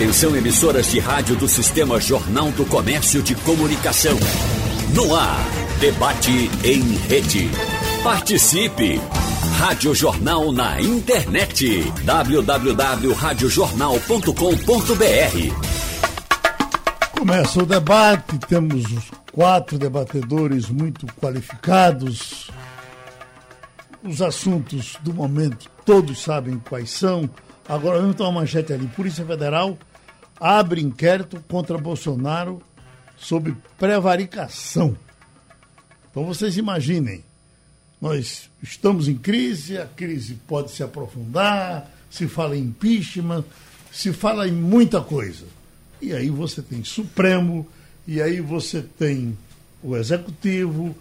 Atenção emissoras de rádio do Sistema Jornal do Comércio de Comunicação. No ar, debate em rede. Participe! Rádio Jornal na internet. www.radiojornal.com.br Começa o debate, temos quatro debatedores muito qualificados. Os assuntos do momento todos sabem quais são. Agora vamos tomar uma manchete ali. Polícia Federal abre inquérito contra Bolsonaro sobre prevaricação. Então vocês imaginem, nós estamos em crise, a crise pode se aprofundar, se fala em impeachment, se fala em muita coisa. E aí você tem Supremo, e aí você tem o Executivo,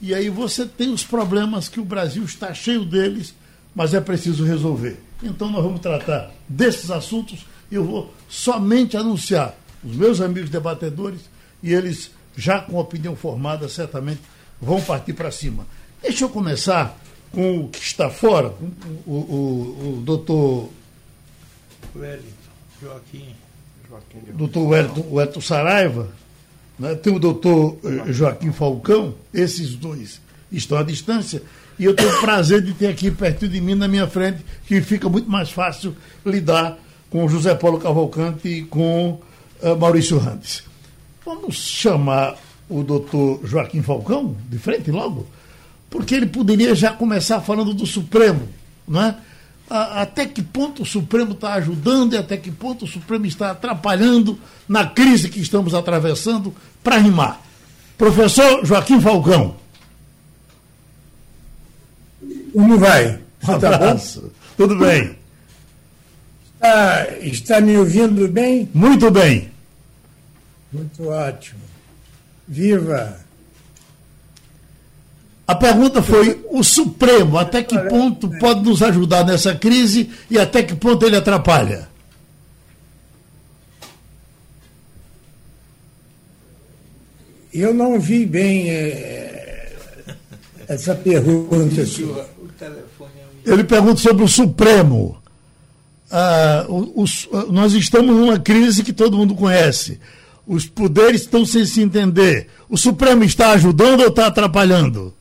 e aí você tem os problemas que o Brasil está cheio deles, mas é preciso resolver. Então nós vamos tratar desses assuntos eu vou somente anunciar os meus amigos debatedores e eles, já com opinião formada, certamente vão partir para cima. Deixa eu começar com o que está fora, o, o, o doutor. Wellington, Joaquim. Joaquim doutor Wellington, Wellington Saraiva, né? tem o doutor eh, Joaquim Falcão, esses dois estão à distância, e eu tenho o prazer de ter aqui perto de mim, na minha frente, que fica muito mais fácil lidar com José Paulo Cavalcante e com uh, Maurício Randes. Vamos chamar o doutor Joaquim Falcão de frente logo, porque ele poderia já começar falando do Supremo, não é? até que ponto o Supremo está ajudando e até que ponto o Supremo está atrapalhando na crise que estamos atravessando para rimar. Professor Joaquim Falcão. Como vai? Um abraço. Tá Tudo bem? Está, está me ouvindo bem? Muito bem. Muito ótimo. Viva! A pergunta foi: o Supremo, até que ponto pode nos ajudar nessa crise e até que ponto ele atrapalha? Eu não vi bem é, essa pergunta sua. Ele pergunta sobre o Supremo. Ah, os, nós estamos numa crise que todo mundo conhece. Os poderes estão sem se entender. O Supremo está ajudando ou está atrapalhando?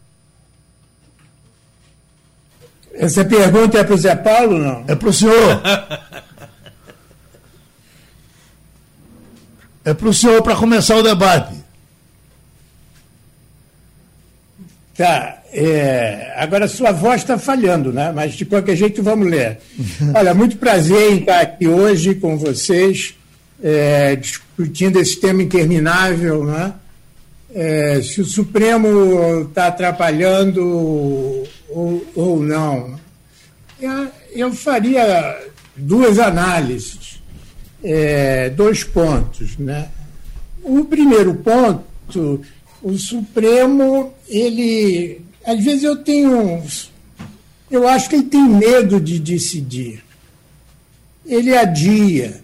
Essa pergunta é para o Zé Paulo, não? É para o senhor. é para o senhor para começar o debate. Tá. É, agora sua voz está falhando, né? Mas de qualquer jeito vamos ler. Olha, muito prazer em estar aqui hoje com vocês, é, discutindo esse tema interminável, né? É, se o Supremo está atrapalhando ou, ou não. Eu, eu, faria duas análises, é, dois pontos. Né? O primeiro ponto, o Supremo, ele. Às vezes eu tenho. Eu acho que ele tem medo de decidir. Ele adia,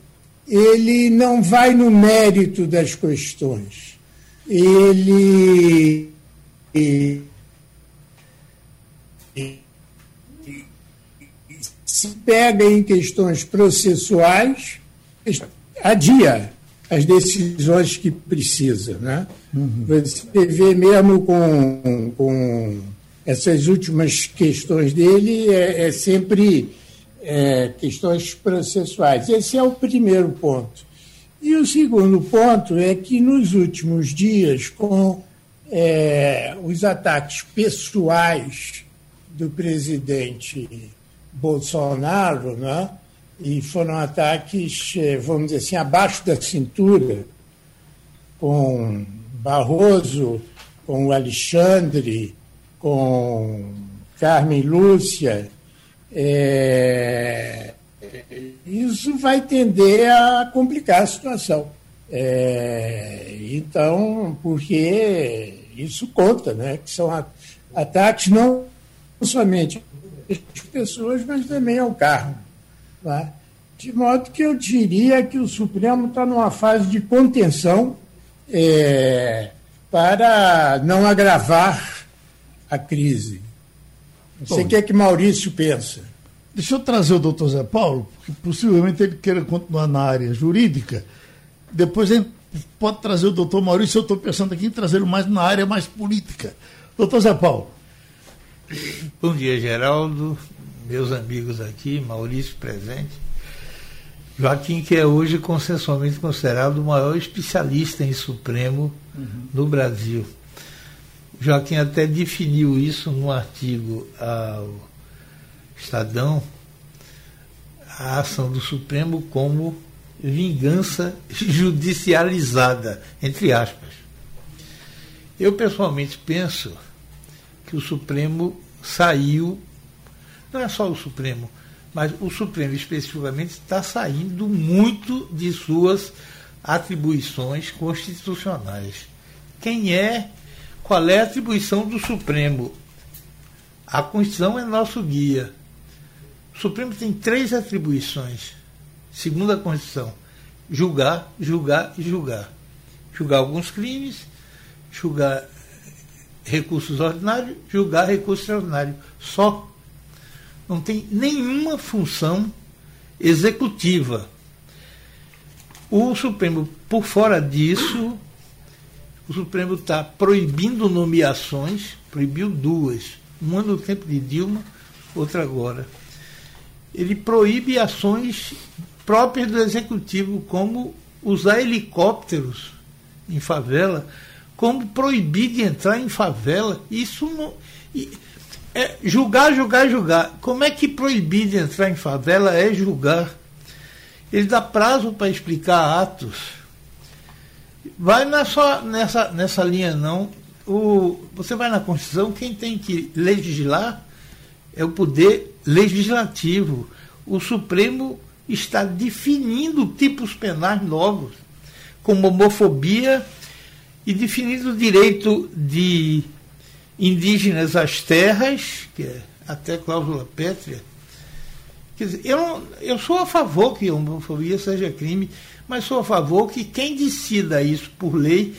ele não vai no mérito das questões ele, se pega em questões processuais, adia as decisões que precisa. Né? Uhum. Você vê mesmo com, com essas últimas questões dele, é, é sempre é, questões processuais. Esse é o primeiro ponto. E o segundo ponto é que nos últimos dias, com é, os ataques pessoais do presidente Bolsonaro, né, e foram ataques, é, vamos dizer assim, abaixo da cintura, com Barroso, com o Alexandre, com Carmen Lúcia, é, isso vai tender a complicar a situação. É, então, porque isso conta, né? Que são ataques não somente às pessoas, mas também ao carro. Tá? De modo que eu diria que o Supremo está numa fase de contenção é, para não agravar a crise. Não sei o que é que Maurício pensa. Deixa eu trazer o doutor Zé Paulo, porque possivelmente ele queira continuar na área jurídica. Depois a gente pode trazer o doutor Maurício, eu estou pensando aqui em trazê-lo mais na área mais política. Doutor Zé Paulo. Bom dia, Geraldo, meus amigos aqui, Maurício presente. Joaquim, que é hoje consensualmente considerado o maior especialista em Supremo uhum. no Brasil. Joaquim até definiu isso num artigo ao Estadão, a ação do Supremo como vingança judicializada, entre aspas. Eu pessoalmente penso que o Supremo saiu, não é só o Supremo, mas o Supremo especificamente está saindo muito de suas atribuições constitucionais. Quem é, qual é a atribuição do Supremo? A Constituição é nosso guia. O Supremo tem três atribuições, segundo a Constituição: julgar, julgar e julgar. Julgar alguns crimes, julgar recursos ordinários, julgar recursos extraordinários. Só. Não tem nenhuma função executiva. O Supremo, por fora disso, o Supremo está proibindo nomeações, proibiu duas, uma no tempo de Dilma, outra agora ele proíbe ações próprias do executivo, como usar helicópteros em favela, como proibir de entrar em favela. Isso não. É, julgar, julgar, julgar. Como é que proibir de entrar em favela é julgar? Ele dá prazo para explicar atos. Vai só nessa, nessa linha, não. O, você vai na Constituição, quem tem que legislar é o poder legislativo. O Supremo está definindo tipos penais novos, como homofobia e definindo o direito de indígenas às terras, que é até cláusula pétrea. Quer dizer, eu, eu sou a favor que a homofobia seja crime, mas sou a favor que quem decida isso por lei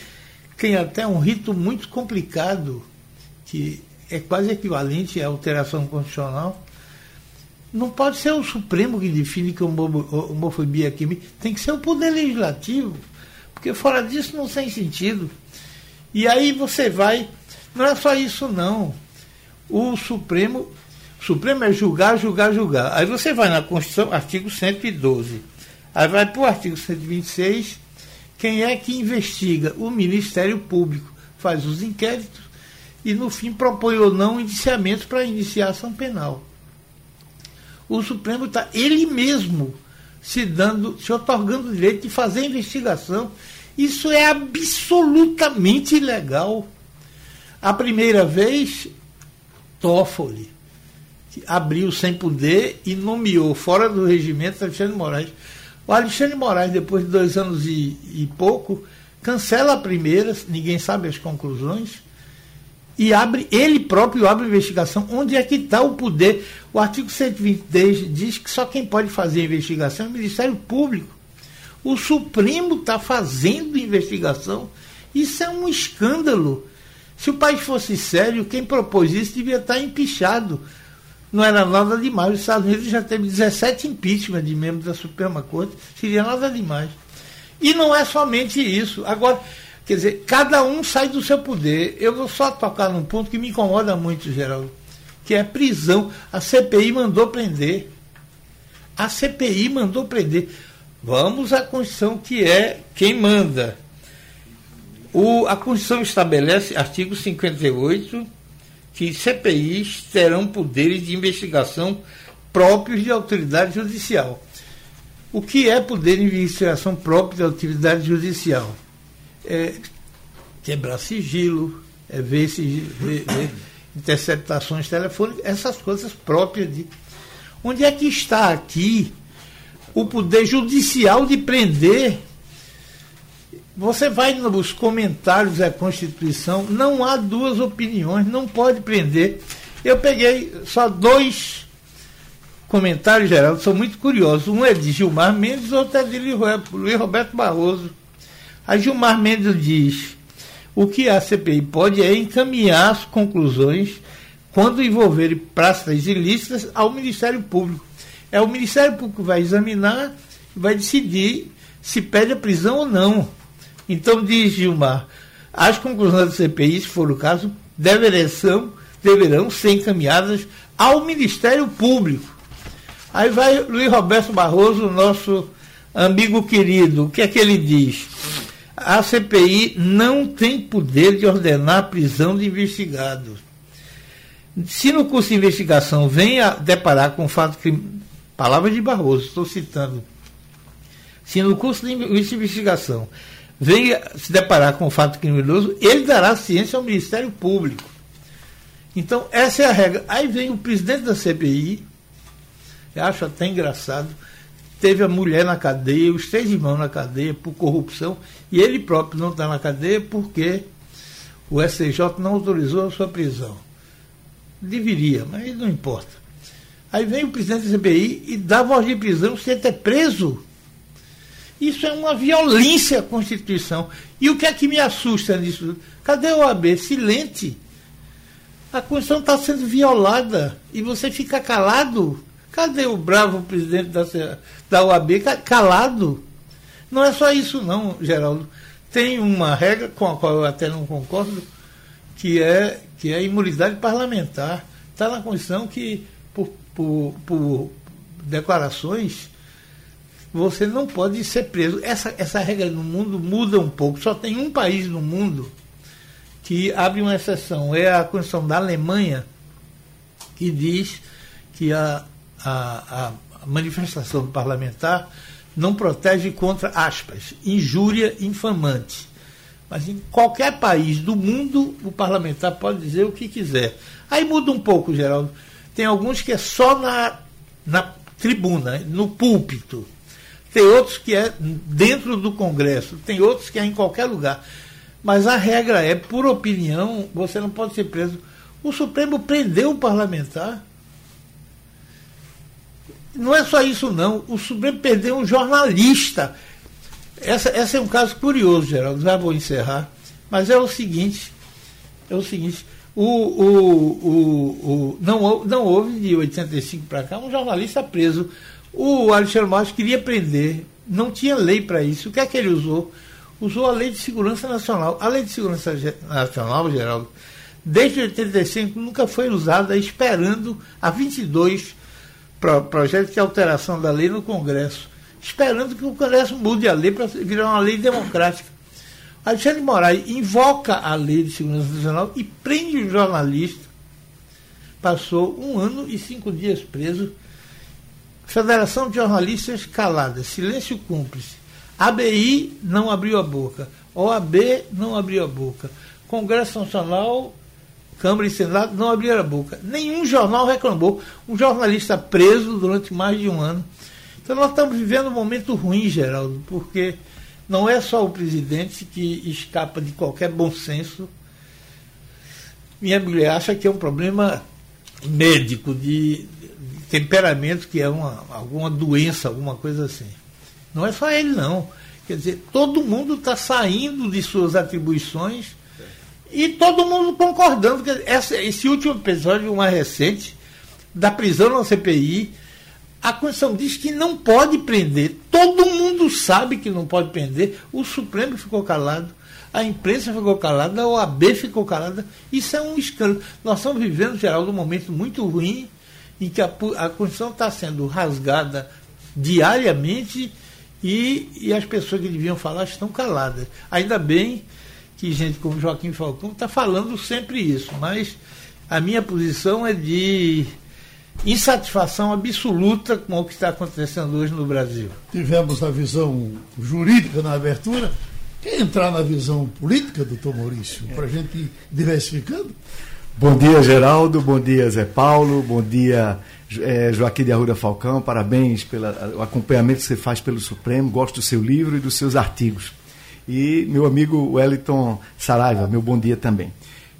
tem até um rito muito complicado, que é quase equivalente à alteração constitucional, não pode ser o Supremo que define que homofobia é crime, tem que ser o Poder Legislativo, porque fora disso não tem sentido. E aí você vai, não é só isso não. O Supremo, o Supremo é julgar, julgar, julgar. Aí você vai na Constituição, artigo 112. Aí vai para o artigo 126, quem é que investiga? O Ministério Público faz os inquéritos e no fim propõe ou não indiciamentos para iniciar ação penal o Supremo está ele mesmo se dando, se otorgando o direito de fazer investigação. Isso é absolutamente ilegal. A primeira vez, Toffoli abriu sem poder e nomeou fora do regimento Alexandre Moraes. O Alexandre Moraes, depois de dois anos e, e pouco, cancela a primeira, ninguém sabe as conclusões, e abre, ele próprio abre investigação. Onde é que está o poder? O artigo 123 diz que só quem pode fazer investigação é o Ministério Público. O Supremo está fazendo investigação. Isso é um escândalo. Se o país fosse sério, quem propôs isso devia estar empichado. Não era nada demais. Os Estados Unidos já teve 17 impeachment de membros da Suprema Corte. Seria nada demais. E não é somente isso. Agora, Quer dizer, cada um sai do seu poder. Eu vou só tocar num ponto que me incomoda muito, Geraldo, que é prisão. A CPI mandou prender. A CPI mandou prender. Vamos à Constituição, que é quem manda. O, a Constituição estabelece, artigo 58, que CPIs terão poderes de investigação próprios de autoridade judicial. O que é poder de investigação próprio de autoridade judicial? é quebrar sigilo, é ver, sigilo, ver, ver interceptações telefônicas, essas coisas próprias de. Onde é que está aqui o poder judicial de prender? Você vai nos comentários da Constituição, não há duas opiniões, não pode prender. Eu peguei só dois comentários, Geraldo, são muito curiosos. Um é de Gilmar Mendes, outro é de Luiz Roberto Barroso. A Gilmar Mendes diz: o que a CPI pode é encaminhar as conclusões quando envolverem práticas ilícitas, ao Ministério Público. É o Ministério Público que vai examinar e vai decidir se pede a prisão ou não. Então, diz Gilmar, as conclusões da CPI, se for o caso, deverão, deverão ser encaminhadas ao Ministério Público. Aí vai Luiz Roberto Barroso, nosso amigo querido, o que é que ele diz? A CPI não tem poder de ordenar a prisão de investigados. Se no curso de investigação vem a deparar com fato crime, palavras de Barroso, estou citando, se no curso de investigação vem se deparar com o fato criminoso, ele dará ciência ao Ministério Público. Então, essa é a regra. Aí vem o presidente da CPI, eu acho até engraçado, teve a mulher na cadeia, os três irmãos na cadeia por corrupção, e ele próprio não está na cadeia porque o STJ não autorizou a sua prisão. Deveria, mas não importa. Aí vem o presidente da CPI e dá voz de prisão sem ter preso. Isso é uma violência à Constituição. E o que é que me assusta nisso? Cadê o AB? Silente. A Constituição está sendo violada e você fica calado. Cadê o bravo presidente da, da OAB calado? Não é só isso, não, Geraldo. Tem uma regra com a qual eu até não concordo, que é, que é a imunidade parlamentar. Está na Constituição que, por, por, por declarações você não pode ser preso. Essa, essa regra no mundo muda um pouco. Só tem um país no mundo que abre uma exceção. É a Constituição da Alemanha, que diz que a, a, a manifestação parlamentar não protege contra, aspas, injúria infamante. Mas em qualquer país do mundo, o parlamentar pode dizer o que quiser. Aí muda um pouco, Geraldo. Tem alguns que é só na, na tribuna, no púlpito tem outros que é dentro do Congresso, tem outros que é em qualquer lugar. Mas a regra é, por opinião, você não pode ser preso. O Supremo prendeu o parlamentar. Não é só isso, não. O Supremo perdeu um jornalista. Essa, essa é um caso curioso, Geraldo. Já vou encerrar. Mas é o seguinte: é o seguinte. O, o, o, o, não, não houve de 85 para cá um jornalista preso o Alexandre Matos queria prender, não tinha lei para isso. O que é que ele usou? Usou a Lei de Segurança Nacional. A Lei de Segurança Nacional, Geraldo, desde 85 nunca foi usada, esperando a 22 pro, projetos de alteração da lei no Congresso, esperando que o Congresso mude a lei para virar uma lei democrática. Alexandre Moraes invoca a Lei de Segurança Nacional e prende o jornalista. Passou um ano e cinco dias preso Federação de Jornalistas calada, silêncio cúmplice. ABI não abriu a boca. OAB não abriu a boca. Congresso Nacional, Câmara e Senado não abriram a boca. Nenhum jornal reclamou. Um jornalista preso durante mais de um ano. Então nós estamos vivendo um momento ruim, Geraldo, porque não é só o presidente que escapa de qualquer bom senso. Minha mulher acha que é um problema médico, de, temperamento que é uma, alguma doença, alguma coisa assim. Não é só ele, não. Quer dizer, todo mundo está saindo de suas atribuições e todo mundo concordando. Que essa, esse último episódio, uma recente, da prisão na CPI, a Constituição diz que não pode prender. Todo mundo sabe que não pode prender. O Supremo ficou calado, a imprensa ficou calada, a OAB ficou calada. Isso é um escândalo. Nós estamos vivendo, geral, um momento muito ruim em que a, a Constituição está sendo rasgada diariamente e, e as pessoas que deviam falar estão caladas. Ainda bem que gente como Joaquim Falcão está falando sempre isso, mas a minha posição é de insatisfação absoluta com o que está acontecendo hoje no Brasil. Tivemos a visão jurídica na abertura. Quer entrar na visão política, doutor Maurício, para a gente ir diversificando? Bom dia, Geraldo. Bom dia, Zé Paulo. Bom dia, é, Joaquim de Arruda Falcão. Parabéns pelo acompanhamento que você faz pelo Supremo. Gosto do seu livro e dos seus artigos. E meu amigo Wellington Saraiva, meu bom dia também.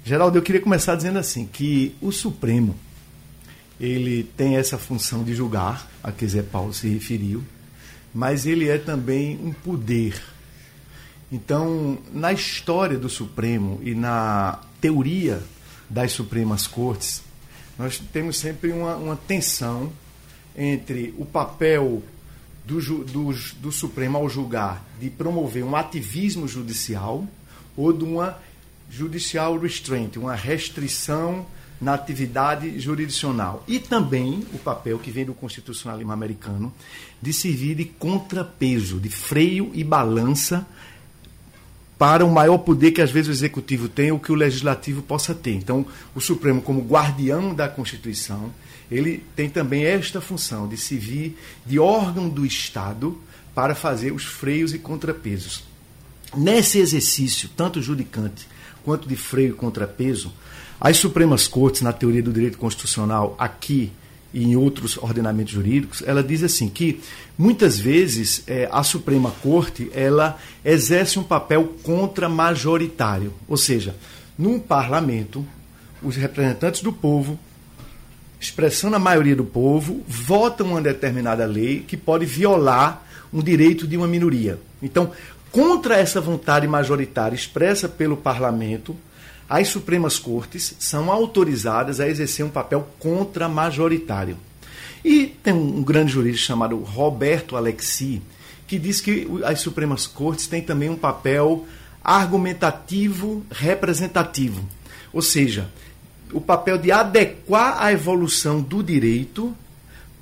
Geraldo, eu queria começar dizendo assim, que o Supremo, ele tem essa função de julgar, a que Zé Paulo se referiu, mas ele é também um poder. Então, na história do Supremo e na teoria das Supremas Cortes, nós temos sempre uma, uma tensão entre o papel do, do, do Supremo ao julgar de promover um ativismo judicial ou de uma judicial restraint, uma restrição na atividade jurisdicional. E também o papel que vem do constitucionalismo americano de servir de contrapeso, de freio e balança para o maior poder que às vezes o executivo tem ou que o legislativo possa ter. Então, o Supremo, como guardião da Constituição, ele tem também esta função de servir de órgão do Estado para fazer os freios e contrapesos. Nesse exercício, tanto judicante quanto de freio e contrapeso, as Supremas Cortes, na teoria do direito constitucional, aqui e em outros ordenamentos jurídicos, ela diz assim que muitas vezes é, a Suprema Corte ela exerce um papel contra-majoritário, ou seja, num parlamento, os representantes do povo expressando a maioria do povo, votam uma determinada lei que pode violar um direito de uma minoria. Então, contra essa vontade majoritária expressa pelo parlamento, as Supremas Cortes são autorizadas a exercer um papel contra-majoritário. E tem um grande jurista chamado Roberto Alexi, que diz que as Supremas Cortes têm também um papel argumentativo representativo. Ou seja, o papel de adequar a evolução do direito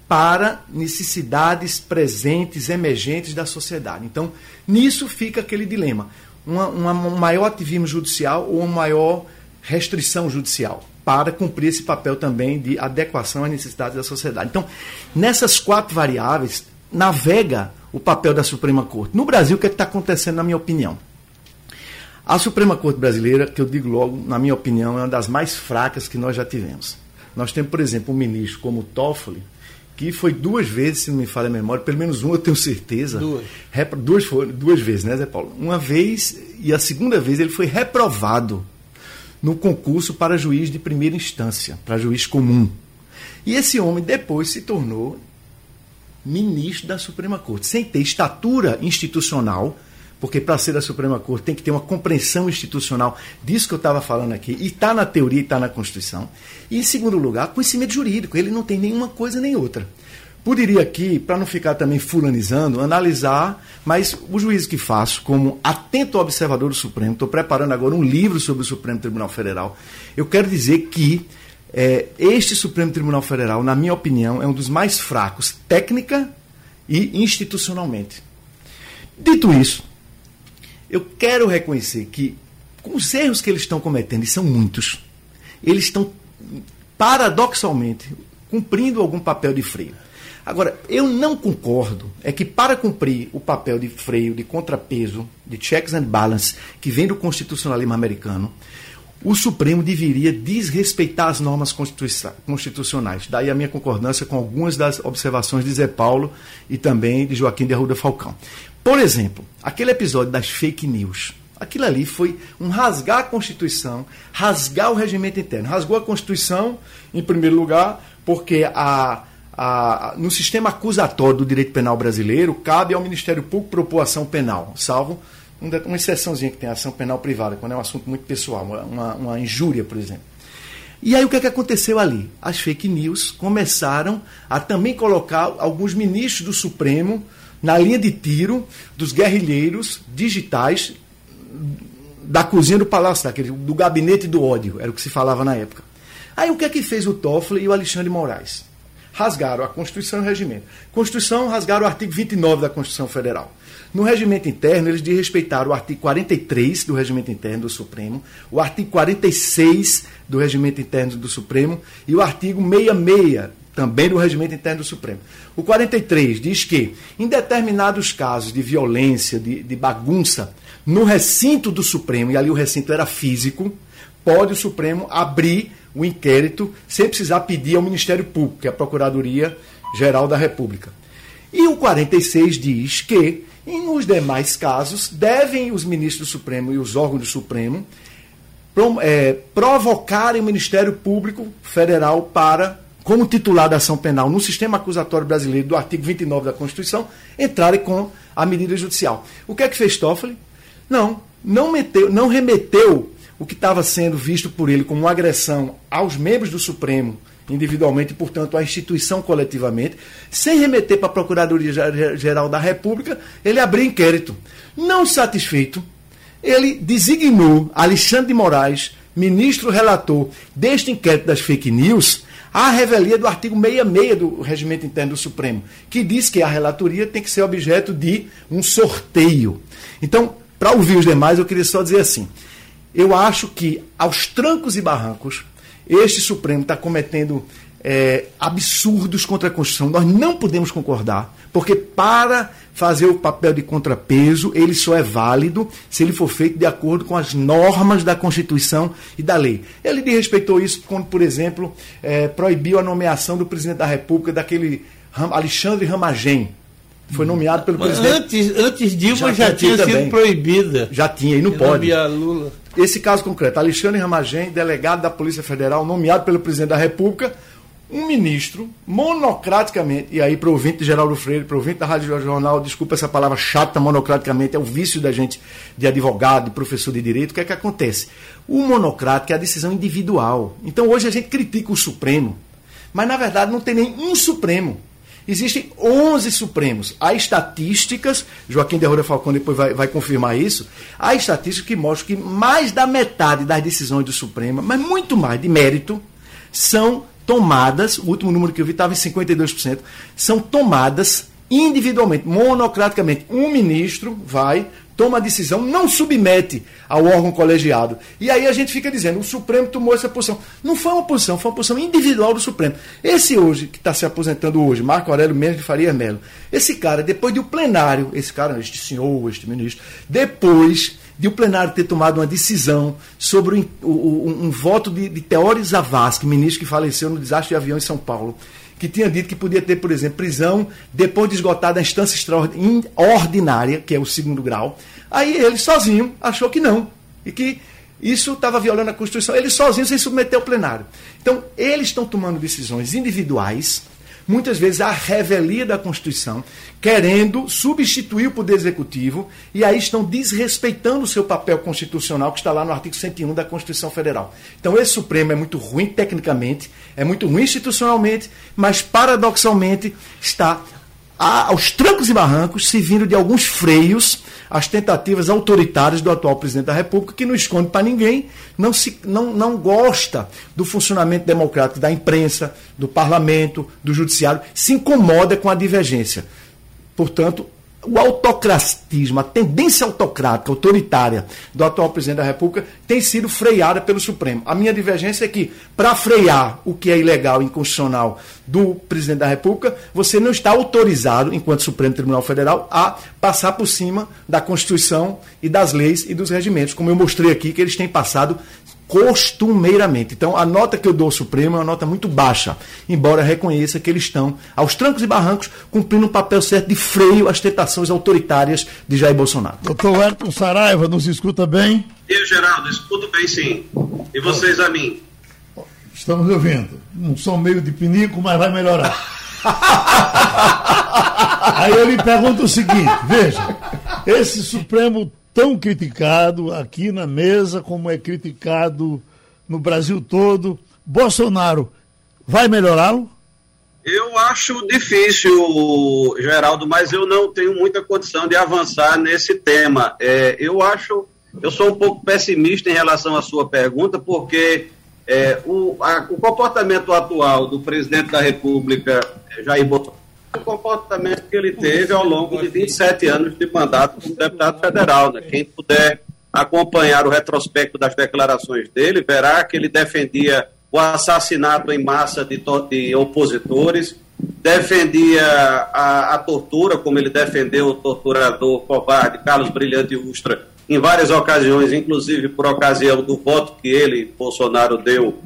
para necessidades presentes, emergentes da sociedade. Então, nisso fica aquele dilema: uma, uma, um maior ativismo judicial ou uma maior restrição judicial para cumprir esse papel também de adequação às necessidades da sociedade. Então, nessas quatro variáveis, navega o papel da Suprema Corte. No Brasil, o que é está acontecendo, na minha opinião? A Suprema Corte Brasileira, que eu digo logo, na minha opinião, é uma das mais fracas que nós já tivemos. Nós temos, por exemplo, um ministro como Toffoli, que foi duas vezes, se não me falha a memória, pelo menos uma eu tenho certeza. Duas. duas, duas vezes, né, Zé Paulo? Uma vez, e a segunda vez ele foi reprovado no concurso para juiz de primeira instância, para juiz comum. E esse homem depois se tornou ministro da Suprema Corte, sem ter estatura institucional porque para ser da Suprema Corte tem que ter uma compreensão institucional disso que eu estava falando aqui, e está na teoria e está na Constituição. E, em segundo lugar, conhecimento jurídico, ele não tem nenhuma coisa nem outra. Poderia aqui, para não ficar também fulanizando, analisar, mas o juízo que faço, como atento observador do Supremo, estou preparando agora um livro sobre o Supremo Tribunal Federal, eu quero dizer que é, este Supremo Tribunal Federal, na minha opinião, é um dos mais fracos técnica e institucionalmente. Dito isso, eu quero reconhecer que, com os erros que eles estão cometendo, e são muitos, eles estão, paradoxalmente, cumprindo algum papel de freio. Agora, eu não concordo é que para cumprir o papel de freio, de contrapeso, de checks and balance, que vem do constitucionalismo americano, o Supremo deveria desrespeitar as normas constitucionais. Daí a minha concordância com algumas das observações de Zé Paulo e também de Joaquim de Arruda Falcão. Por exemplo, aquele episódio das fake news. Aquilo ali foi um rasgar a Constituição, rasgar o regimento interno. Rasgou a Constituição, em primeiro lugar, porque a, a, no sistema acusatório do direito penal brasileiro, cabe ao Ministério Público propor ação penal, salvo uma exceçãozinha que tem ação penal privada, quando é um assunto muito pessoal, uma, uma injúria, por exemplo. E aí o que, é que aconteceu ali? As fake news começaram a também colocar alguns ministros do Supremo na linha de tiro dos guerrilheiros digitais da cozinha do Palácio, daquele, do gabinete do ódio, era o que se falava na época. Aí o que é que fez o Toffoli e o Alexandre Moraes? Rasgaram a Constituição e o regimento. Constituição, rasgaram o artigo 29 da Constituição Federal. No regimento interno, eles desrespeitaram o artigo 43 do regimento interno do Supremo, o artigo 46 do regimento interno do Supremo e o artigo 66 também do regimento interno do Supremo. O 43 diz que, em determinados casos de violência, de, de bagunça, no recinto do Supremo, e ali o recinto era físico, pode o Supremo abrir o inquérito sem precisar pedir ao Ministério Público, que é a Procuradoria Geral da República. E o 46 diz que, em os demais casos, devem os ministros do Supremo e os órgãos do Supremo é, provocarem o Ministério Público Federal para como titular da ação penal no sistema acusatório brasileiro do artigo 29 da Constituição, entrarem com a medida judicial. O que é que fez Toffoli? Não, não, meteu, não remeteu o que estava sendo visto por ele como uma agressão aos membros do Supremo individualmente, portanto, a instituição coletivamente, sem remeter para a Procuradoria-Geral da República, ele abriu inquérito. Não satisfeito, ele designou Alexandre de Moraes, ministro relator deste inquérito das fake news, a revelia do artigo 66 do Regimento Interno do Supremo, que diz que a relatoria tem que ser objeto de um sorteio. Então, para ouvir os demais, eu queria só dizer assim: eu acho que, aos trancos e barrancos, este Supremo está cometendo é, absurdos contra a Constituição. Nós não podemos concordar, porque para fazer o papel de contrapeso, ele só é válido se ele for feito de acordo com as normas da Constituição e da lei. Ele desrespeitou isso quando, por exemplo, é, proibiu a nomeação do presidente da República, daquele Alexandre Ramagem. Foi nomeado pelo Mas presidente. Antes, antes Dilma já, Já tinha tinha sido proibida. Já tinha, e não de pode. Lula. Esse caso concreto, Alexandre Ramagem, delegado da Polícia Federal, nomeado pelo presidente da República, um ministro, monocraticamente, e aí para o ouvinte de Geraldo Freire, para o ouvinte da Rádio Jornal, desculpa essa palavra chata, monocraticamente, é o vício da gente de advogado, de professor de direito, o que é que acontece? O monocrático é a decisão individual. Então hoje a gente critica o Supremo, mas na verdade não tem nem um Supremo. Existem 11 Supremos. Há estatísticas, Joaquim de Arruda Falcão depois vai, vai confirmar isso, há estatísticas que mostram que mais da metade das decisões do Supremo, mas muito mais de mérito, são tomadas, o último número que eu vi estava em 52%, são tomadas individualmente, monocraticamente. Um ministro vai, toma a decisão, não submete ao órgão colegiado. E aí a gente fica dizendo, o Supremo tomou essa posição. Não foi uma posição, foi uma posição individual do Supremo. Esse hoje, que está se aposentando hoje, Marco Aurélio Mendes de Faria Melo, esse cara, depois do plenário, esse cara, este senhor, este ministro, depois de o plenário ter tomado uma decisão sobre o- o- um, voto de, de Teori Zavascki, ministro que faleceu no desastre de avião em São Paulo, que tinha dito que podia ter, por exemplo, prisão depois de esgotada a instância extraordinária, que é o segundo grau. Aí ele sozinho achou que não. E que isso estava violando a Constituição. Ele sozinho sem submeter ao plenário. Então, eles estão tomando decisões individuais, muitas vezes à revelia da Constituição, querendo substituir o Poder Executivo, e aí estão desrespeitando o seu papel constitucional, que está lá no artigo 101 da Constituição Federal. Então, esse Supremo é muito ruim tecnicamente, é muito ruim institucionalmente, mas paradoxalmente está aos trancos e barrancos, servindo de alguns freios às tentativas autoritárias do atual presidente da República, que não esconde para ninguém, não, se, não, não gosta do funcionamento democrático da imprensa, do parlamento, do judiciário, se incomoda com a divergência. Portanto, o autocratismo, a tendência autocrática, autoritária do atual presidente da República tem sido freada pelo Supremo. A minha divergência é que, para frear o que é ilegal e inconstitucional do presidente da República, você não está autorizado, enquanto Supremo Tribunal Federal, a passar por cima da Constituição e das leis e dos regimentos, como eu mostrei aqui que eles têm passado costumeiramente. Então, a nota que eu dou ao Supremo é uma nota muito baixa, embora reconheça que eles estão, aos trancos e barrancos, cumprindo um papel certo de freio às tentações autoritárias de Jair Bolsonaro. Doutor Ayrton Saraiva, nos escuta bem? Eu, Geraldo, escuto bem sim. E vocês a mim? Estamos ouvindo. Um som meio de pinico, mas vai melhorar. Aí eu lhe pergunto o seguinte: veja, esse Supremo tão criticado aqui na mesa, como é criticado no Brasil todo, Bolsonaro vai melhorá-lo? Eu acho difícil, Geraldo, mas eu não tenho muita condição de avançar nesse tema. É, eu acho, eu sou um pouco pessimista em relação à sua pergunta, porque é, o, a- o comportamento atual do presidente da República, eh, Jair Bolsonaro, é o comportamento que ele teve ao longo de 27 anos de mandato como deputado federal. Né? Quem puder acompanhar o retrospecto das declarações dele, verá que ele defendia o assassinato em massa de, de opositores, defendia a, a tortura, como ele defendeu o torturador covarde Carlos Brilhante Ustra em várias ocasiões, inclusive por ocasião do voto que ele, Bolsonaro, deu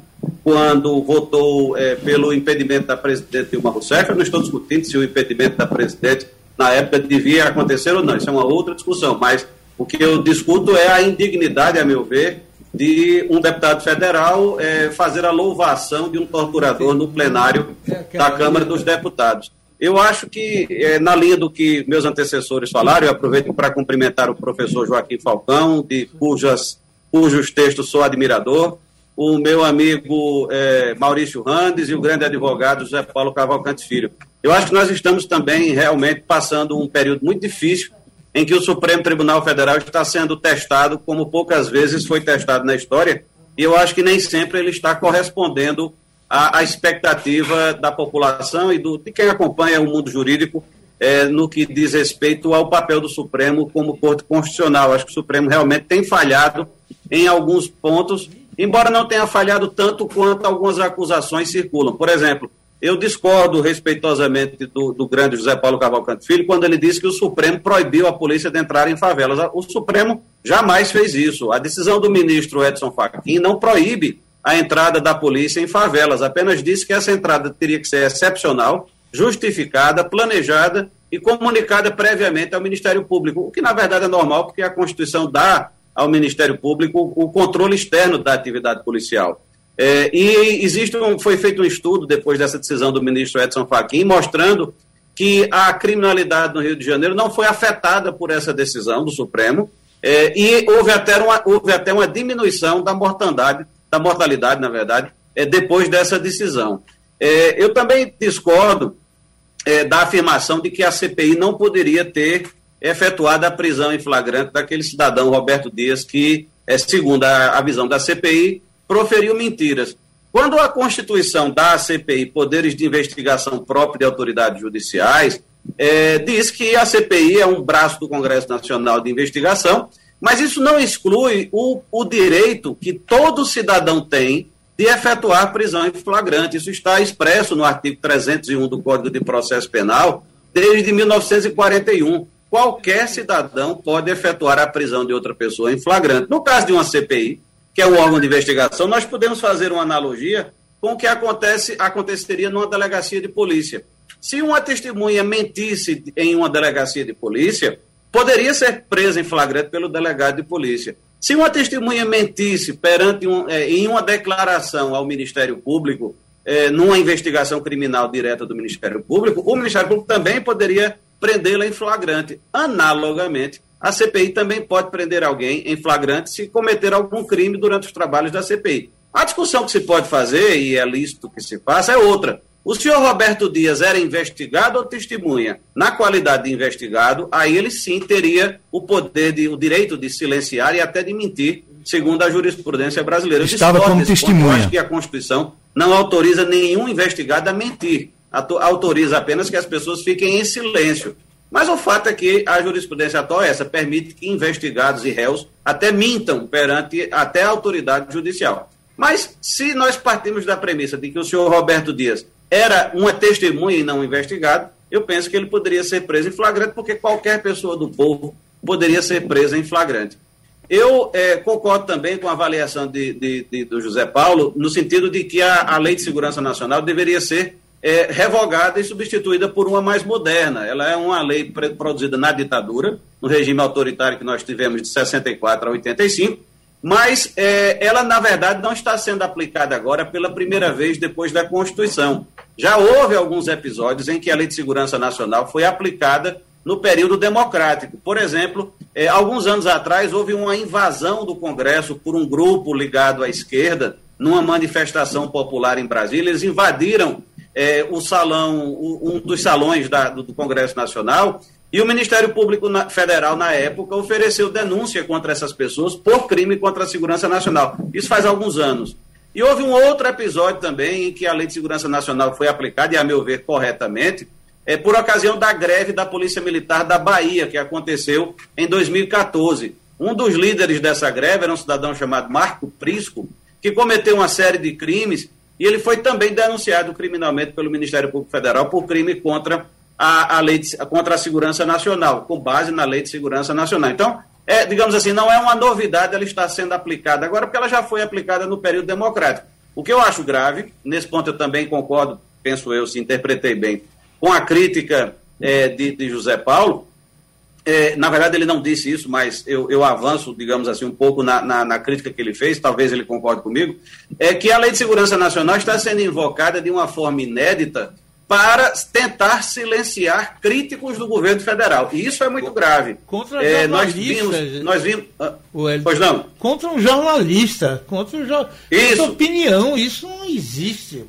quando votou eh, pelo impedimento da presidente Dilma Rousseff. Eu não estou discutindo se o impedimento da presidente na época devia acontecer ou não, isso é uma outra discussão, mas o que eu discuto é a indignidade, a meu ver, de um deputado federal eh, fazer a louvação de um torturador no plenário da Câmara dos Deputados. Eu acho que, eh, na linha do que meus antecessores falaram, eu aproveito para cumprimentar o professor Joaquim Falcão, de cujas, cujos textos sou admirador. O meu amigo é, Maurício Randes e o grande advogado José Paulo Cavalcante Filho. Eu acho que nós estamos também realmente passando um período muito difícil em que o Supremo Tribunal Federal está sendo testado como poucas vezes foi testado na história, e eu acho que nem sempre ele está correspondendo à, à expectativa da população e do, de quem acompanha o mundo jurídico é, no que diz respeito ao papel do Supremo como Corte Constitucional. Acho que o Supremo realmente tem falhado em alguns pontos, embora não tenha falhado tanto quanto algumas acusações circulam. Por exemplo, eu discordo respeitosamente do, do, grande José Paulo Cavalcante Filho quando ele disse que o Supremo proibiu a polícia de entrar em favelas. O Supremo jamais fez isso. A decisão do ministro Edson Fachin não proíbe a entrada da polícia em favelas, apenas disse que essa entrada teria que ser excepcional, justificada, planejada e comunicada previamente ao Ministério Público, o que na verdade é normal, porque a Constituição dá ao Ministério Público o controle externo da atividade policial. É, e existe um, foi feito um estudo depois dessa decisão do ministro Edson Fachin mostrando que a criminalidade no Rio de Janeiro não foi afetada por essa decisão do Supremo é, e houve até, uma, houve até uma diminuição da mortandade, da mortalidade, na verdade, é, depois dessa decisão. É, eu também discordo é, da afirmação de que a CPI não poderia ter efetuado a prisão em flagrante daquele cidadão Roberto Dias que, é, segundo a, a visão da CPI, proferiu mentiras. Quando a Constituição dá à CPI poderes de investigação própria de autoridades judiciais, é, diz que a CPI é um braço do Congresso Nacional de Investigação, mas isso não exclui o, o direito que todo cidadão tem de efetuar prisão em flagrante. Isso está expresso no artigo 301 do Código de Processo Penal desde 1941. Qualquer cidadão pode efetuar a prisão de outra pessoa em flagrante. No caso de uma CPI, que é o órgão de investigação, nós podemos fazer uma analogia com o que acontece, aconteceria numa delegacia de polícia. Se uma testemunha mentisse em uma delegacia de polícia, poderia ser presa em flagrante pelo delegado de polícia. Se uma testemunha mentisse perante um, é, em uma declaração ao Ministério Público, é, numa investigação criminal direta do Ministério Público, o Ministério Público também poderia prendê-la em flagrante. Analogamente, a CPI também pode prender alguém em flagrante se cometer algum crime durante os trabalhos da CPI. A discussão que se pode fazer, e é lícito que se faça, é outra. O senhor Roberto Dias era investigado ou testemunha? Na qualidade de investigado, aí ele sim teria o poder, de, o direito de silenciar e até de mentir, segundo a jurisprudência brasileira. Eu Estava como testemunha. Ponto, eu acho que a Constituição não autoriza nenhum investigado a mentir. Autoriza apenas que as pessoas fiquem em silêncio. Mas o fato é que a jurisprudência atual é essa, permite que investigados e réus até mintam perante até a autoridade judicial. Mas se nós partimos da premissa de que o senhor Roberto Dias era uma testemunha e não um investigado, eu penso que ele poderia ser preso em flagrante, porque qualquer pessoa do povo poderia ser presa em flagrante. Eu é, concordo também com a avaliação de, de, de, do José Paulo, no sentido de que a, a Lei de Segurança Nacional deveria ser é, revogada e substituída por uma mais moderna. Ela é uma lei produzida na ditadura, no regime autoritário que nós tivemos de 64 a 85, mas é, ela, na verdade, não está sendo aplicada agora pela primeira vez depois da Constituição. Já houve alguns episódios em que a Lei de Segurança Nacional foi aplicada no período democrático. Por exemplo, é, alguns anos atrás houve uma invasão do Congresso por um grupo ligado à esquerda, numa manifestação popular em Brasília. Eles invadiram é, o salão, um dos salões da, do, do, Congresso Nacional, e o Ministério Público Federal, na época, ofereceu denúncia contra essas pessoas por crime contra a segurança nacional. Isso faz alguns anos. E houve um outro episódio também em que a Lei de Segurança Nacional foi aplicada, e a meu ver corretamente, é, por ocasião da greve da Polícia Militar da Bahia, que aconteceu em 2014. Um dos líderes dessa greve era um cidadão chamado Marco Prisco, que cometeu uma série de crimes e ele foi também denunciado criminalmente pelo Ministério Público Federal por crime contra a, a lei de, contra a segurança nacional, com base na lei de segurança nacional. Então, é, digamos assim, não é uma novidade ela estar sendo aplicada agora, porque ela já foi aplicada no período democrático. O que eu acho grave, nesse ponto eu também concordo, penso eu, se interpretei bem, com a crítica é, de, de José Paulo, é, na verdade, ele não disse isso, mas eu, eu avanço, digamos assim, um pouco na, na, na, crítica que ele fez, talvez ele concorde comigo, é que a Lei de Segurança Nacional está sendo invocada de uma forma inédita para tentar silenciar críticos do governo federal. E isso é muito grave. Contra é, nós vimos, nós vimos, ah, pois não? Contra um jornalista, contra um jo isso. opinião, isso não existe.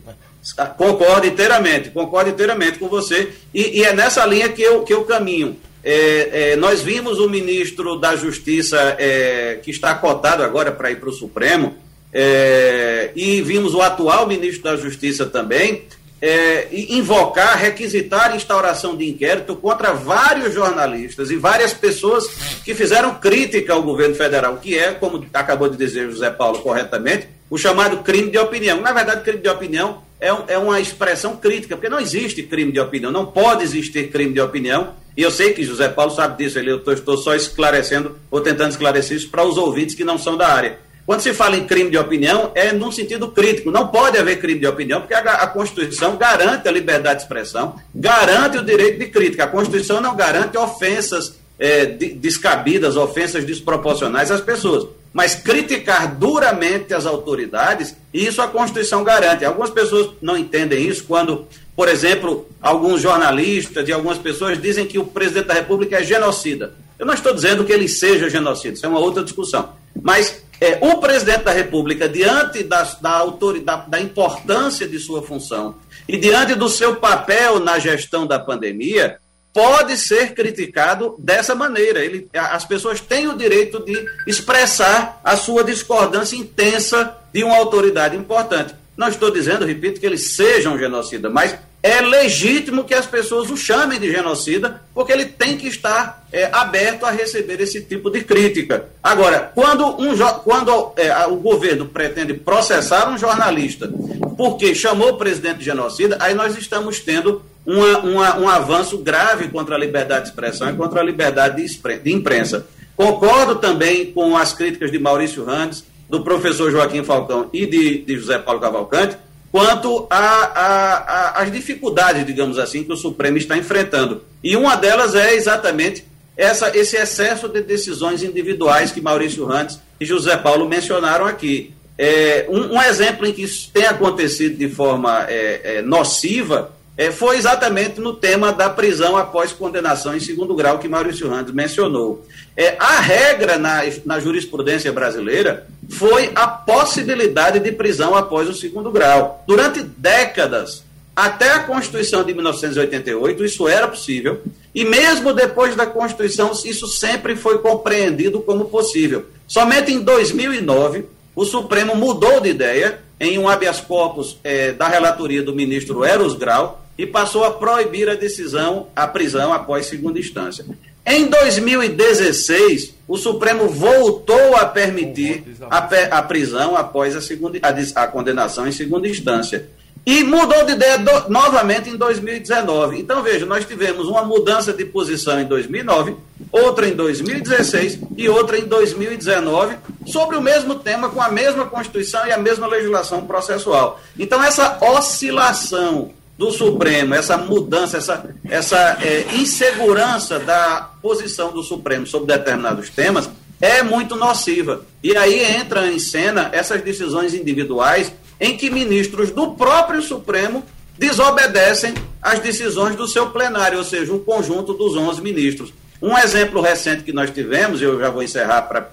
Ah, concordo inteiramente, concordo inteiramente com você. E, e, é nessa linha que eu, que eu caminho. É, é, nós vimos o ministro da Justiça, é, que está cotado agora para ir para o Supremo, é, e vimos o atual ministro da Justiça também, é, invocar, requisitar instauração de inquérito contra vários jornalistas e várias pessoas que fizeram crítica ao governo federal, que é, como acabou de dizer José Paulo corretamente, o chamado crime de opinião. Na verdade, crime de opinião é, é uma expressão crítica, porque não existe crime de opinião, não pode existir crime de opinião. E eu sei que José Paulo sabe disso, ele, eu estou só esclarecendo, ou tentando esclarecer isso para os ouvintes que não são da área. Quando se fala em crime de opinião, é num sentido crítico. Não pode haver crime de opinião, porque a, a, Constituição garante a liberdade de expressão, garante o direito de crítica. A Constituição não garante ofensas é, de, descabidas, ofensas desproporcionais às pessoas. Mas criticar duramente as autoridades, isso a Constituição garante. Algumas pessoas não entendem isso quando, por exemplo, alguns jornalistas e algumas pessoas dizem que o presidente da República é genocida. Eu não estou dizendo que ele seja genocida, isso é uma outra discussão. Mas é, o presidente da República, diante da, da, autoridade, da importância de sua função e diante do seu papel na gestão da pandemia, pode ser criticado dessa maneira. Ele, as pessoas têm o direito de expressar a sua discordância intensa de uma autoridade importante. Não estou dizendo, repito, que ele seja um genocida, mas é legítimo que as pessoas o chamem de genocida, porque ele tem que estar é, aberto a receber esse tipo de crítica. Agora, quando, um, quando é, o governo pretende processar um jornalista porque chamou o presidente de genocida, aí nós estamos tendo uma, uma, um avanço grave contra a liberdade de expressão e contra a liberdade de imprensa. Concordo também com as críticas de Maurício Randes, do professor Joaquim Falcão e de, de José Paulo Cavalcante, quanto às dificuldades, digamos assim, que o Supremo está enfrentando. E uma delas é exatamente essa, esse excesso de decisões individuais que Maurício Rantes e José Paulo mencionaram aqui. É, um, um, exemplo em que isso tem acontecido de forma é, é, nociva é, foi exatamente no tema da prisão após condenação em segundo grau que Maurício Randes mencionou. É, a regra na, na jurisprudência brasileira foi a possibilidade de prisão após o segundo grau. Durante décadas, até a Constituição de 1988, isso era possível, e mesmo depois da Constituição, isso sempre foi compreendido como possível. Somente em 2009, o Supremo mudou de ideia em um habeas corpus é, da relatoria do ministro Eros Grau e passou a proibir a decisão, a prisão após segunda instância. Em 2016, o Supremo voltou a permitir a, a prisão após a, segunda, a, a, condenação em segunda instância. E mudou de ideia do, novamente em 2019. Então, veja, nós tivemos uma mudança de posição em 2009, outra em 2016 e outra em 2019, sobre o mesmo tema, com a mesma Constituição e a mesma legislação processual. Então, essa oscilação do Supremo, essa mudança, essa, essa é, insegurança da posição do Supremo sobre determinados temas é muito nociva. E aí entra em cena essas decisões individuais em que ministros do próprio Supremo desobedecem às decisões do seu plenário, ou seja, um conjunto dos 11 ministros. Um exemplo recente que nós tivemos, eu já vou encerrar para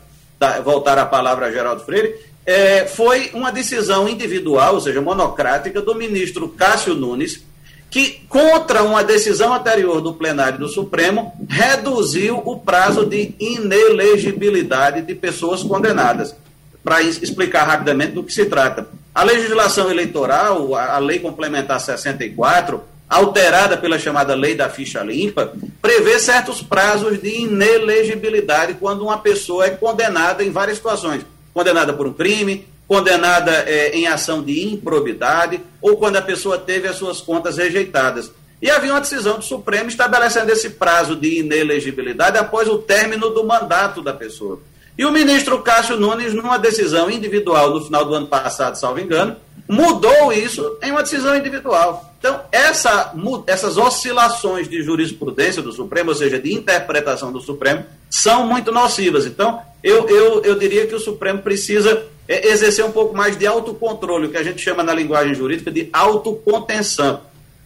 voltar a palavra a Geraldo Freire, é, foi uma decisão individual, ou seja, monocrática, do ministro Cássio Nunes, que, contra uma decisão anterior do plenário do Supremo, reduziu o prazo de inelegibilidade de pessoas condenadas. Para explicar rapidamente do que se trata. A legislação eleitoral, a Lei Complementar 64, alterada pela chamada Lei da Ficha Limpa, prevê certos prazos de inelegibilidade quando uma pessoa é condenada em várias situações condenada por um crime, condenada é, em ação de improbidade, ou quando a pessoa teve as suas contas rejeitadas. E havia uma decisão do Supremo estabelecendo esse prazo de inelegibilidade após o término do mandato da pessoa. E o ministro Cássio Nunes, numa decisão individual no final do ano passado, salvo engano, mudou isso em uma decisão individual. Então, essa, essas oscilações de jurisprudência do Supremo, ou seja, de interpretação do Supremo, são muito nocivas. Então, eu, eu, eu diria que o Supremo precisa é, exercer um pouco mais de autocontrole, o que a gente chama na linguagem jurídica de autocontenção.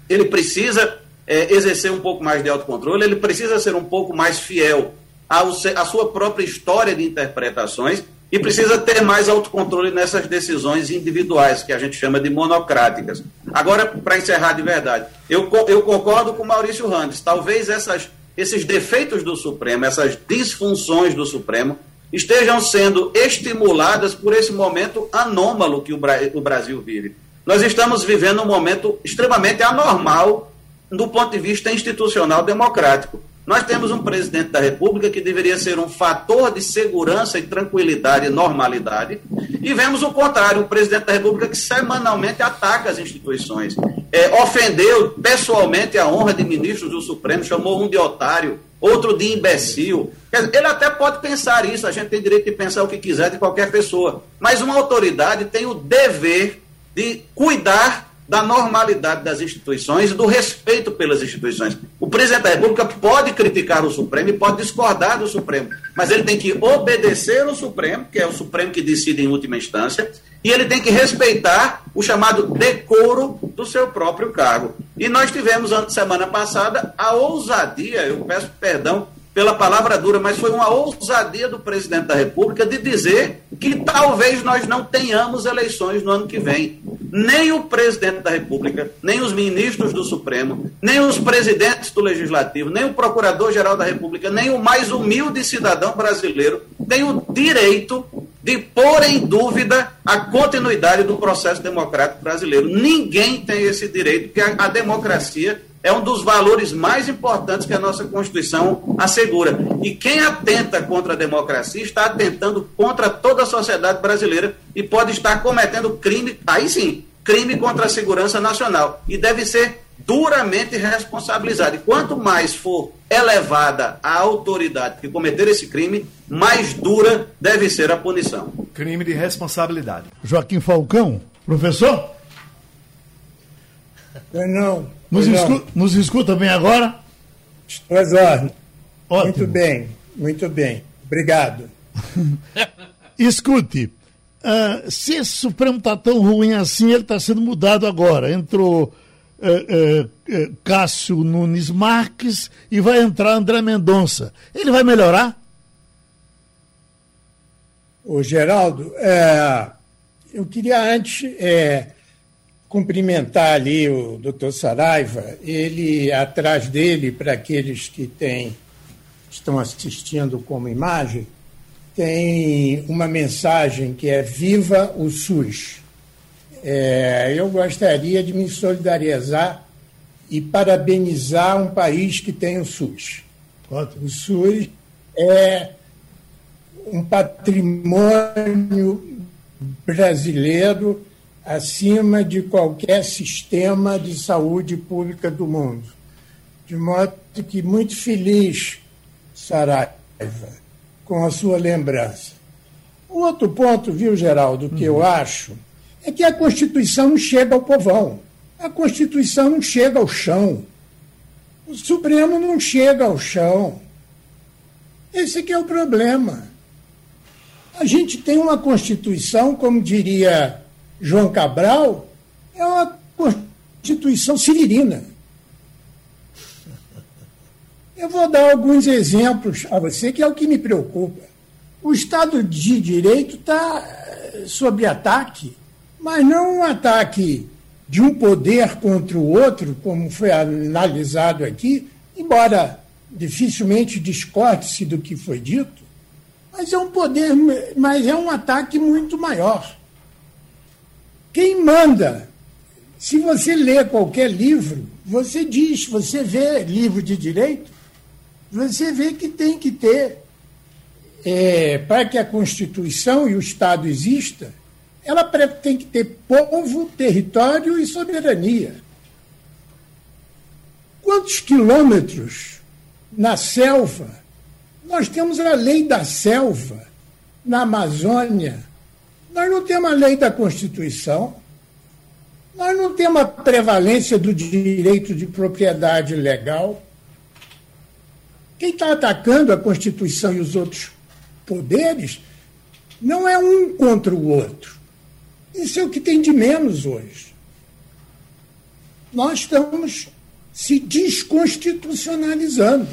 ele precisa é, exercer um pouco mais de autocontrole, ele precisa ser um pouco mais fiel ao, à sua própria história de interpretações e precisa ter mais autocontrole nessas decisões individuais, que a gente chama de monocráticas. Agora, para encerrar de verdade, eu, eu concordo com Maurício Randes. Talvez essas, esses defeitos do Supremo, essas disfunções do Supremo, estejam sendo estimuladas por esse momento anômalo que o, Brasil vive. Nós estamos vivendo um momento extremamente anormal do ponto de vista institucional democrático. Nós temos um presidente da República que deveria ser um fator de segurança e tranquilidade e normalidade, e vemos o contrário, um presidente da República que semanalmente ataca as instituições. É, ofendeu pessoalmente a honra de ministros do Supremo, chamou um de otário, outro de imbecil. Ele até pode pensar isso, a gente tem direito de pensar o que quiser de qualquer pessoa, mas uma autoridade tem o dever de cuidar da normalidade das instituições e do respeito pelas instituições. O presidente da República pode criticar o Supremo e pode discordar do Supremo, mas ele tem que obedecer o Supremo, que é o Supremo que decide em última instância, e ele tem que respeitar o chamado decoro do seu próprio cargo. E nós tivemos, semana passada, a ousadia, eu peço perdão pela palavra dura, mas foi uma ousadia do presidente da República de dizer que talvez nós não tenhamos eleições no ano que vem. Nem o presidente da República, nem os ministros do Supremo, nem os presidentes do Legislativo, nem o procurador-geral da República, nem o mais humilde cidadão brasileiro tem o direito de pôr em dúvida a continuidade do processo democrático brasileiro. Ninguém tem esse direito, porque a, a democracia é um dos valores mais importantes que a nossa Constituição assegura. E quem atenta contra a democracia está atentando contra toda a sociedade brasileira e pode estar cometendo crime, aí sim, crime contra a segurança nacional. E deve ser duramente responsabilizado. E quanto mais for elevada a autoridade que cometer esse crime, mais dura deve ser a punição. Crime de responsabilidade. Joaquim Falcão, professor? Não. Nos, escu nos escuta bem agora? Pois ó. Muito bem, muito bem. Obrigado. Escute, uh, se esse Supremo está tão ruim assim, ele está sendo mudado agora. Entrou uh, uh, Cássio Nunes Marques e vai entrar André Mendonça. Ele vai melhorar? O Geraldo, é, eu queria antes é, cumprimentar ali o doutor Saraiva. Ele, atrás dele, para aqueles que têm, estão assistindo como imagem, tem uma mensagem que é Viva o SUS. É, eu gostaria de me solidarizar e parabenizar um país que tem o SUS. O SUS é um patrimônio brasileiro acima de qualquer sistema de saúde pública do mundo. De modo que muito feliz, Saraiva, com a sua lembrança. O outro ponto, viu, Geraldo, que uhum. eu acho, é que a Constituição não chega ao povão. A Constituição não chega ao chão. O Supremo não chega ao chão. Esse que é o problema. A gente tem uma Constituição, como diria João Cabral é uma constituição ciririna. Eu vou dar alguns exemplos a você, que é o que me preocupa. O Estado de Direito está eh, sob ataque, mas não um ataque de um poder contra o outro, como foi analisado aqui, embora dificilmente discorde-se do que foi dito, mas é um poder, mas é um ataque muito maior. Quem manda? Se você lê qualquer livro, você diz, você vê livro de direito, você vê que tem que ter, é, para que a Constituição e o Estado exista, ela tem que ter povo, território e soberania. Quantos quilômetros na selva? Nós temos a lei da selva na Amazônia, nós não temos a lei da Constituição, nós não temos a prevalência do direito de propriedade legal. Quem está atacando a Constituição e os outros poderes não é um contra o outro. Isso é o que tem de menos hoje. nós estamos se desconstitucionalizando.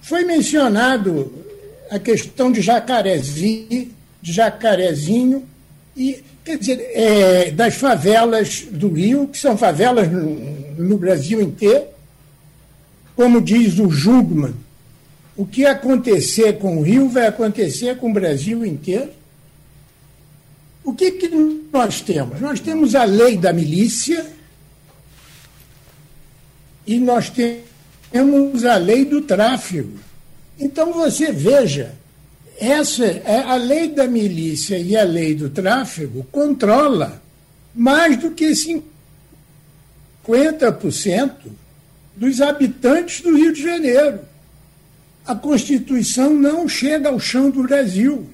Foi mencionado a questão de Jacarezinho, Jacarezinho e quer dizer, é, das favelas do Rio, que são favelas no, no Brasil inteiro. Como diz o Jungmann, o que acontecer com o Rio vai acontecer com o Brasil inteiro. O que, que nós temos? Nós temos a lei da milícia e nós temos a lei do tráfego. Então você veja, essa é a lei da milícia e a lei do tráfego controla mais do que 50% dos habitantes do Rio de Janeiro. A Constituição não chega ao chão do Brasil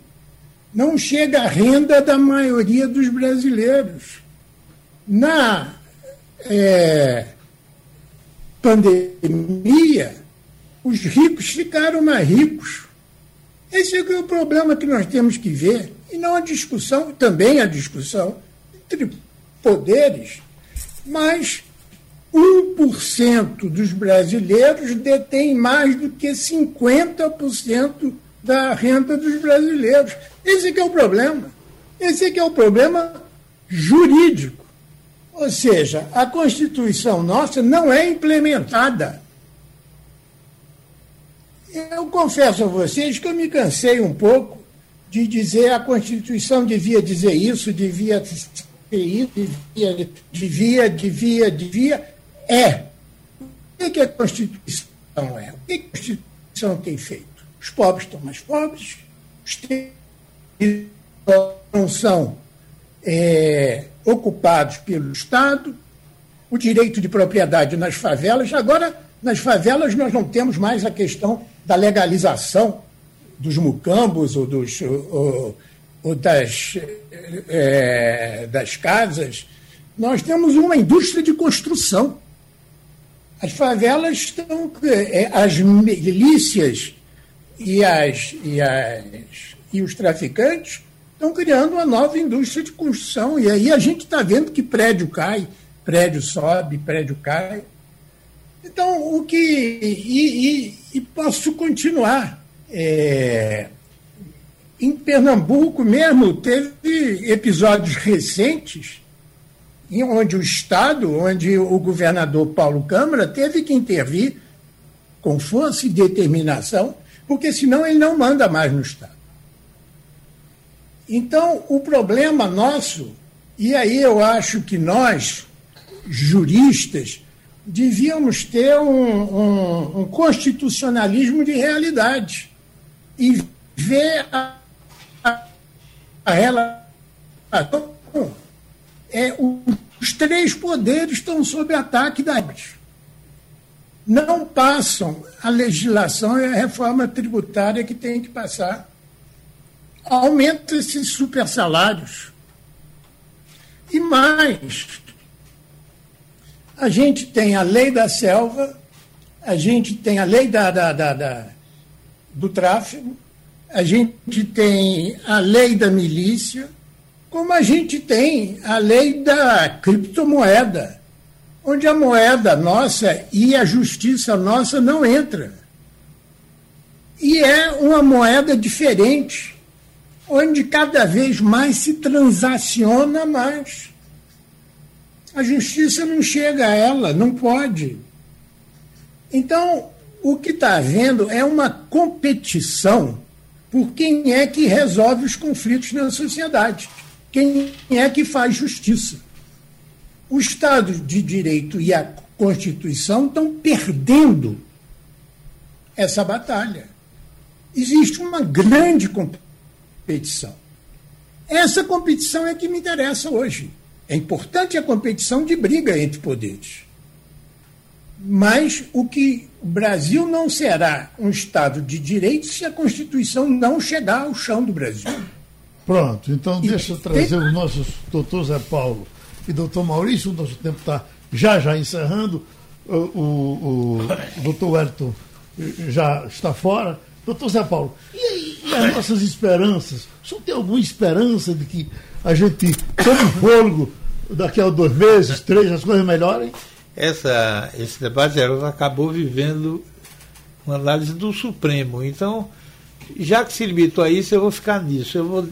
não chega à renda da maioria dos brasileiros. Na é, pandemia, os ricos ficaram mais ricos. Esse é o problema que nós temos que ver. E não a discussão, também a discussão entre poderes, mas 1% dos brasileiros detém mais do que 50% da renda dos brasileiros. Esse é o problema. Esse é o problema jurídico. Ou seja, a Constituição nossa não é implementada. Eu confesso a vocês que eu me cansei um pouco de dizer a Constituição devia dizer isso, devia ser isso, devia, devia, devia, devia. É. O que a Constituição é? O que a Constituição tem feito? Os pobres estão mais pobres, os não são é, ocupados pelo Estado, o direito de propriedade nas favelas. Agora, nas favelas, nós não temos mais a questão da legalização dos mucambos ou, dos, ou, ou das, é, das casas. Nós temos uma indústria de construção. As favelas estão. É, as milícias e, as, e, as, e os traficantes estão criando uma nova indústria de construção. E aí a gente está vendo que prédio cai, prédio sobe, prédio cai. Então, o que. E, e, e posso continuar. É, em Pernambuco mesmo, teve episódios recentes em onde o Estado, onde o governador Paulo Câmara teve que intervir com força e determinação porque senão ele não manda mais no Estado. Então, o problema nosso, e aí eu acho que nós, juristas, devíamos ter um, um, um constitucionalismo de realidade e ver a, a, a relação. É, os três poderes estão sob ataque da não passam a legislação e a reforma tributária que tem que passar. Aumenta esses super salários. E mais, a gente tem a lei da selva, a gente tem a lei da, da, da, da do tráfego, a gente tem a lei da milícia, como a gente tem a lei da criptomoeda onde a moeda nossa e a justiça nossa não entra. E é uma moeda diferente, onde cada vez mais se transaciona mais. A justiça não chega a ela, não pode. Então, o que está havendo é uma competição por quem é que resolve os conflitos na sociedade, quem é que faz justiça o Estado de Direito e a Constituição estão perdendo essa batalha. Existe uma grande competição. Essa competição é que me interessa hoje. É importante a competição de briga entre poderes. Mas o que o Brasil não será um Estado de direito se a Constituição não chegar ao chão do Brasil. Pronto, então deixa eu trazer o nosso doutor Zé Paulo e doutor Maurício, o nosso tempo está já já encerrando. O, o, o doutor Wellington já está fora. Doutor Zé Paulo, e, e as nossas esperanças? O senhor tem alguma esperança de que a gente tome fôlego daqui a dois meses, três, as coisas melhorem? Essa, esse debate acabou vivendo uma análise do Supremo. Então, já que se limitou a isso, eu vou ficar nisso. Eu vou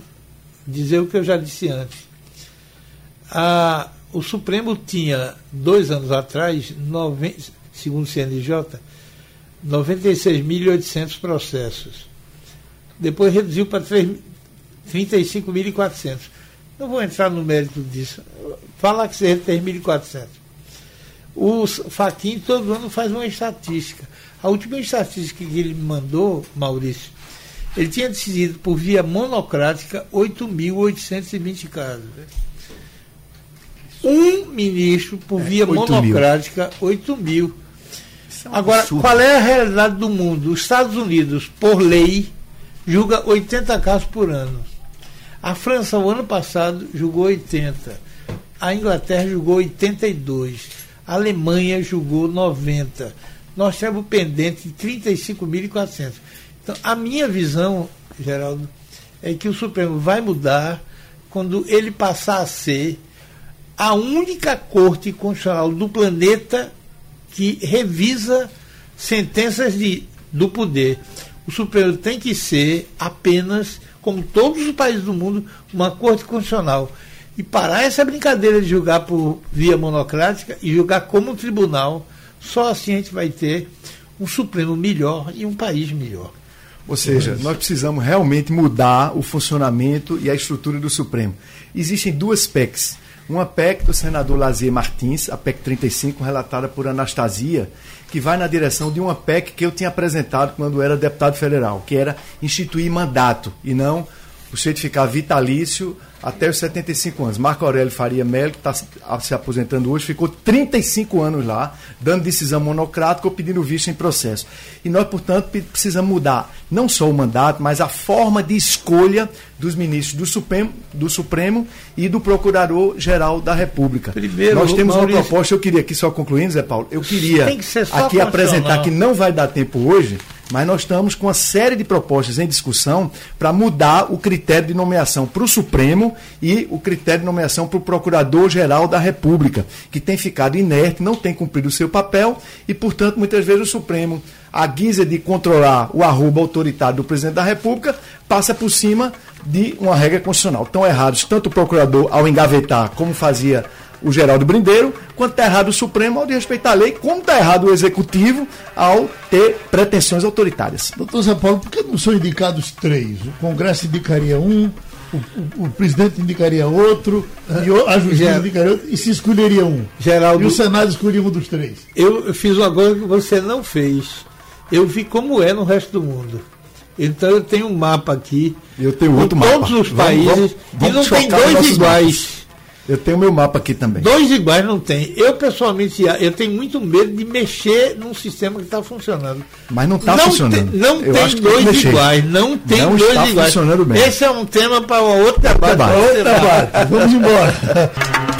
dizer o que eu já disse antes. A, o Supremo tinha, dois anos atrás, segundo o CNJ, 96.800 processos. Depois reduziu para 35.400. Não vou entrar no mérito disso. Falar que seja 3.400. O Faquin todo ano faz uma estatística. A última estatística que ele me mandou, Maurício, ele tinha decidido por via monocrática 8.820 casos. Um ministro por é, via 8 monocrática, mil. 8 mil. É um Agora, absurdo. qual é a realidade do mundo? Os Estados Unidos, por lei, julga 80 casos por ano. A França, o ano passado, julgou 80. A Inglaterra julgou 82. A Alemanha julgou 90. Nós temos pendente de 35.400. Então, a minha visão, Geraldo, é que o Supremo vai mudar quando ele passar a ser a única corte constitucional do planeta que revisa sentenças de, do poder. O Supremo tem que ser apenas, como todos os países do mundo, uma corte constitucional. E parar essa brincadeira de julgar por via monocrática e julgar como um tribunal, só assim a gente vai ter um Supremo melhor e um país melhor. Ou seja, nós precisamos realmente mudar o funcionamento e a estrutura do Supremo. Existem duas PECs uma PEC do senador Lazier Martins, a PEC 35, relatada por Anastasia, que vai na direção de uma PEC que eu tinha apresentado quando era deputado federal, que era instituir mandato e não o certificar vitalício até os 75 anos. Marco Aurélio Faria Melo, que está se aposentando hoje, ficou 35 anos lá, dando decisão monocrática ou pedindo visto em processo. E nós, portanto, precisamos mudar não só o mandato, mas a forma de escolha dos ministros do Supremo, do Supremo e do Procurador-Geral da República. Primeiro, nós temos Maurício, uma proposta, eu queria aqui só concluindo, Zé Paulo, eu queria aqui apresentar que não vai dar tempo hoje, mas nós estamos com uma série de propostas em discussão para mudar o critério de nomeação para o Supremo e o critério de nomeação para o Procurador-Geral da República, que tem ficado inerte, não tem cumprido o seu papel e, portanto, muitas vezes o Supremo, a guisa de controlar o arroba autoritário do presidente da República, passa por cima de uma regra constitucional. Estão errados tanto o procurador ao engavetar, como fazia o Geraldo Brindeiro, quanto está errado o Supremo ao de respeitar a lei, como está errado o Executivo ao ter pretensões autoritárias. Doutor Zé Paulo, por que não são indicados três? O Congresso indicaria um, o, o, o presidente indicaria outro, e a justiça indicaria outro, e se escolheria um. Geraldo, e o Senado escolheria um dos três. Eu fiz uma coisa que você não fez. Eu vi como é no resto do mundo. Então eu tenho um mapa aqui. Eu tenho outro mapa. Todos os países. Vamos, vamos, e não tem dois iguais. Eu tenho meu mapa aqui também. Dois iguais não tem. Eu, pessoalmente, eu tenho muito medo de mexer num sistema que está funcionando. Mas não está funcionando. Tem, não eu tem dois iguais. Não tem não dois está iguais. Funcionando bem. Esse é um tema para outro debate. Outro debate. Vamos embora.